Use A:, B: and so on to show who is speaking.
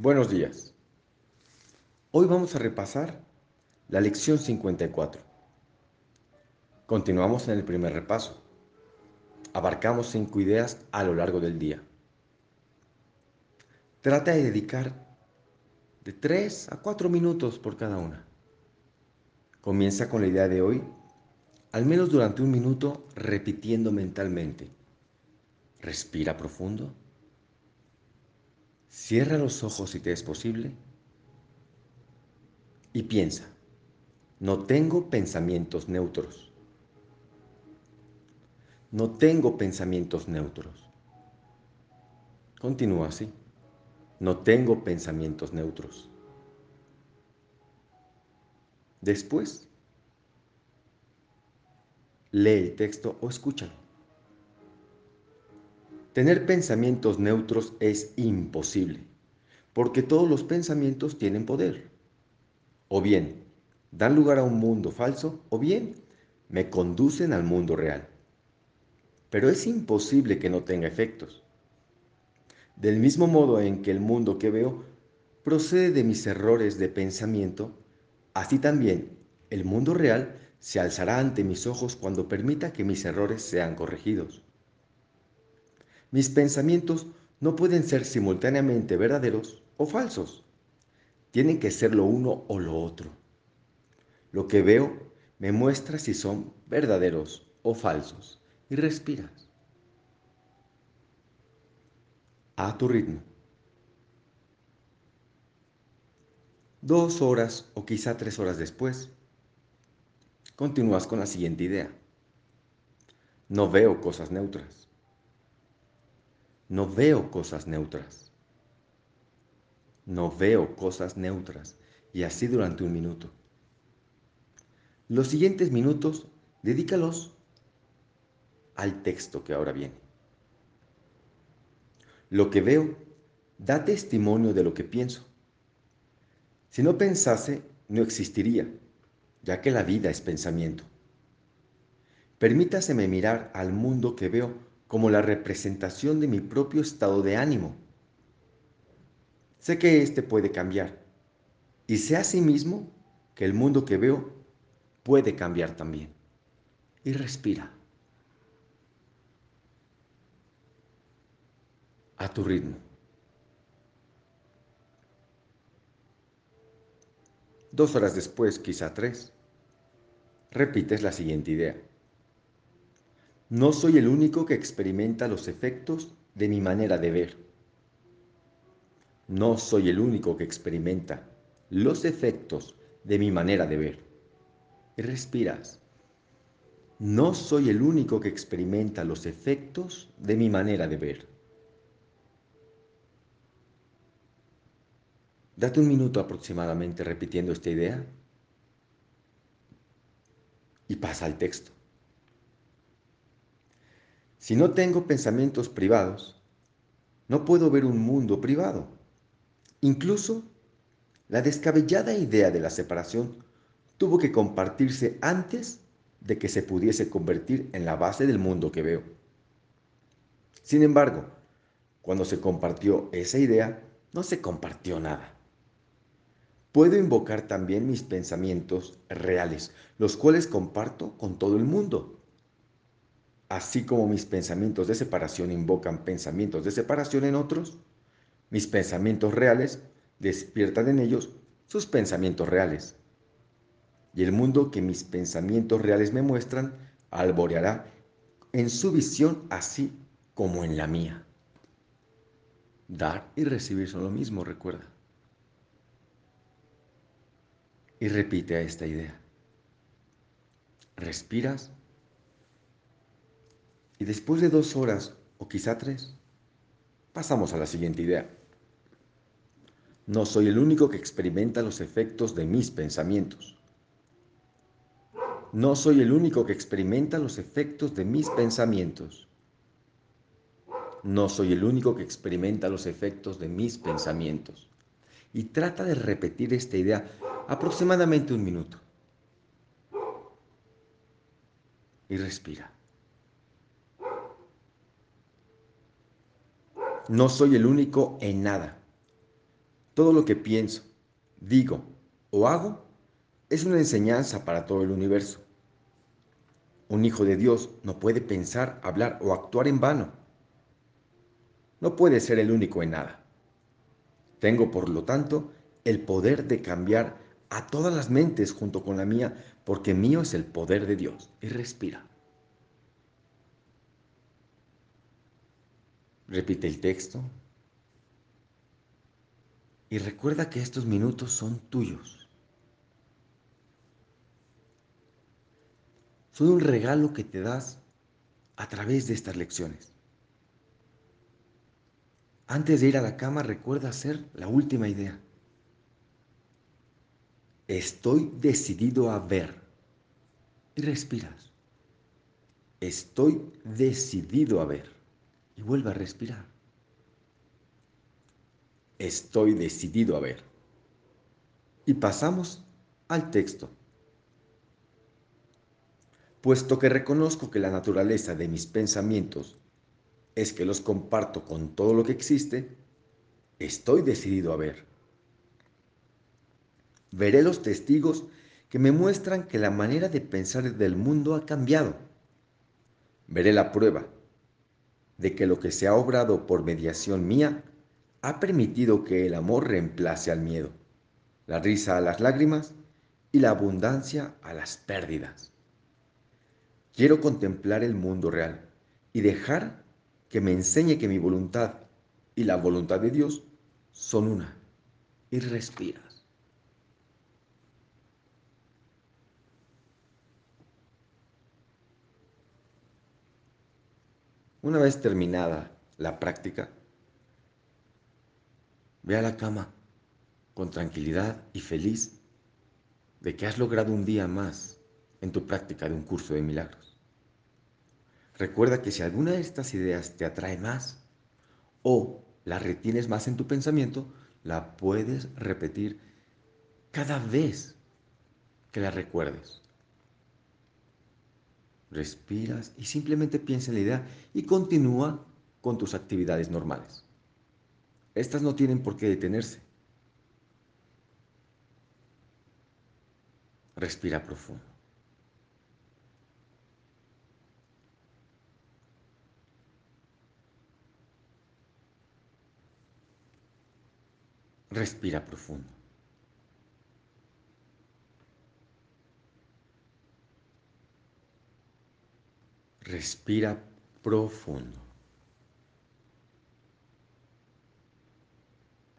A: Buenos días. Hoy vamos a repasar la lección 54. Continuamos en el primer repaso. Abarcamos cinco ideas a lo largo del día. Trata de dedicar de 3 a 4 minutos por cada una. Comienza con la idea de hoy, al menos durante un minuto, repitiendo mentalmente. Respira profundo. Cierra los ojos si te es posible y piensa, no tengo pensamientos neutros. No tengo pensamientos neutros. Continúa así. No tengo pensamientos neutros. Después, lee el texto o escúchalo. Tener pensamientos neutros es imposible, porque todos los pensamientos tienen poder. O bien, dan lugar a un mundo falso, o bien, me conducen al mundo real. Pero es imposible que no tenga efectos. Del mismo modo en que el mundo que veo procede de mis errores de pensamiento, así también el mundo real se alzará ante mis ojos cuando permita que mis errores sean corregidos. Mis pensamientos no pueden ser simultáneamente verdaderos o falsos. Tienen que ser lo uno o lo otro. Lo que veo me muestra si son verdaderos o falsos. Y respiras. A tu ritmo. Dos horas o quizá tres horas después, continúas con la siguiente idea. No veo cosas neutras. No veo cosas neutras. No veo cosas neutras. Y así durante un minuto. Los siguientes minutos, dedícalos al texto que ahora viene. Lo que veo da testimonio de lo que pienso. Si no pensase, no existiría, ya que la vida es pensamiento. Permítaseme mirar al mundo que veo como la representación de mi propio estado de ánimo. Sé que éste puede cambiar y sé asimismo que el mundo que veo puede cambiar también. Y respira. A tu ritmo. Dos horas después, quizá tres, repites la siguiente idea. No soy el único que experimenta los efectos de mi manera de ver. No soy el único que experimenta los efectos de mi manera de ver. respiras. No soy el único que experimenta los efectos de mi manera de ver. Date un minuto aproximadamente repitiendo esta idea y pasa al texto. Si no tengo pensamientos privados, no puedo ver un mundo privado. Incluso la descabellada idea de la separación tuvo que compartirse antes de que se pudiese convertir en la base del mundo que veo. Sin embargo, cuando se compartió esa idea, no se compartió nada. Puedo invocar también mis pensamientos reales, los cuales comparto con todo el mundo. Así como mis pensamientos de separación invocan pensamientos de separación en otros, mis pensamientos reales despiertan en ellos sus pensamientos reales. Y el mundo que mis pensamientos reales me muestran alboreará en su visión así como en la mía. Dar y recibir son lo mismo, recuerda. Y repite esta idea. Respiras y después de dos horas, o quizá tres, pasamos a la siguiente idea. No soy el único que experimenta los efectos de mis pensamientos. No soy el único que experimenta los efectos de mis pensamientos. No soy el único que experimenta los efectos de mis pensamientos. Y trata de repetir esta idea aproximadamente un minuto. Y respira. No soy el único en nada. Todo lo que pienso, digo o hago es una enseñanza para todo el universo. Un hijo de Dios no puede pensar, hablar o actuar en vano. No puede ser el único en nada. Tengo, por lo tanto, el poder de cambiar a todas las mentes junto con la mía, porque mío es el poder de Dios. Y respira. Repite el texto. Y recuerda que estos minutos son tuyos. Son un regalo que te das a través de estas lecciones. Antes de ir a la cama, recuerda hacer la última idea. Estoy decidido a ver. Y respiras. Estoy decidido a ver. Y vuelve a respirar. Estoy decidido a ver. Y pasamos al texto. Puesto que reconozco que la naturaleza de mis pensamientos es que los comparto con todo lo que existe, estoy decidido a ver. Veré los testigos que me muestran que la manera de pensar del mundo ha cambiado. Veré la prueba de que lo que se ha obrado por mediación mía ha permitido que el amor reemplace al miedo, la risa a las lágrimas y la abundancia a las pérdidas. Quiero contemplar el mundo real y dejar que me enseñe que mi voluntad y la voluntad de Dios son una. Y respiras. Una vez terminada la práctica, ve a la cama con tranquilidad y feliz de que has logrado un día más en tu práctica de un curso de milagros. Recuerda que si alguna de estas ideas te atrae más o la retienes más en tu pensamiento, la puedes repetir cada vez que la recuerdes. Respiras y simplemente piensa en la idea y continúa con tus actividades normales. Estas no tienen por qué detenerse. Respira profundo. Respira profundo. Respira profundo.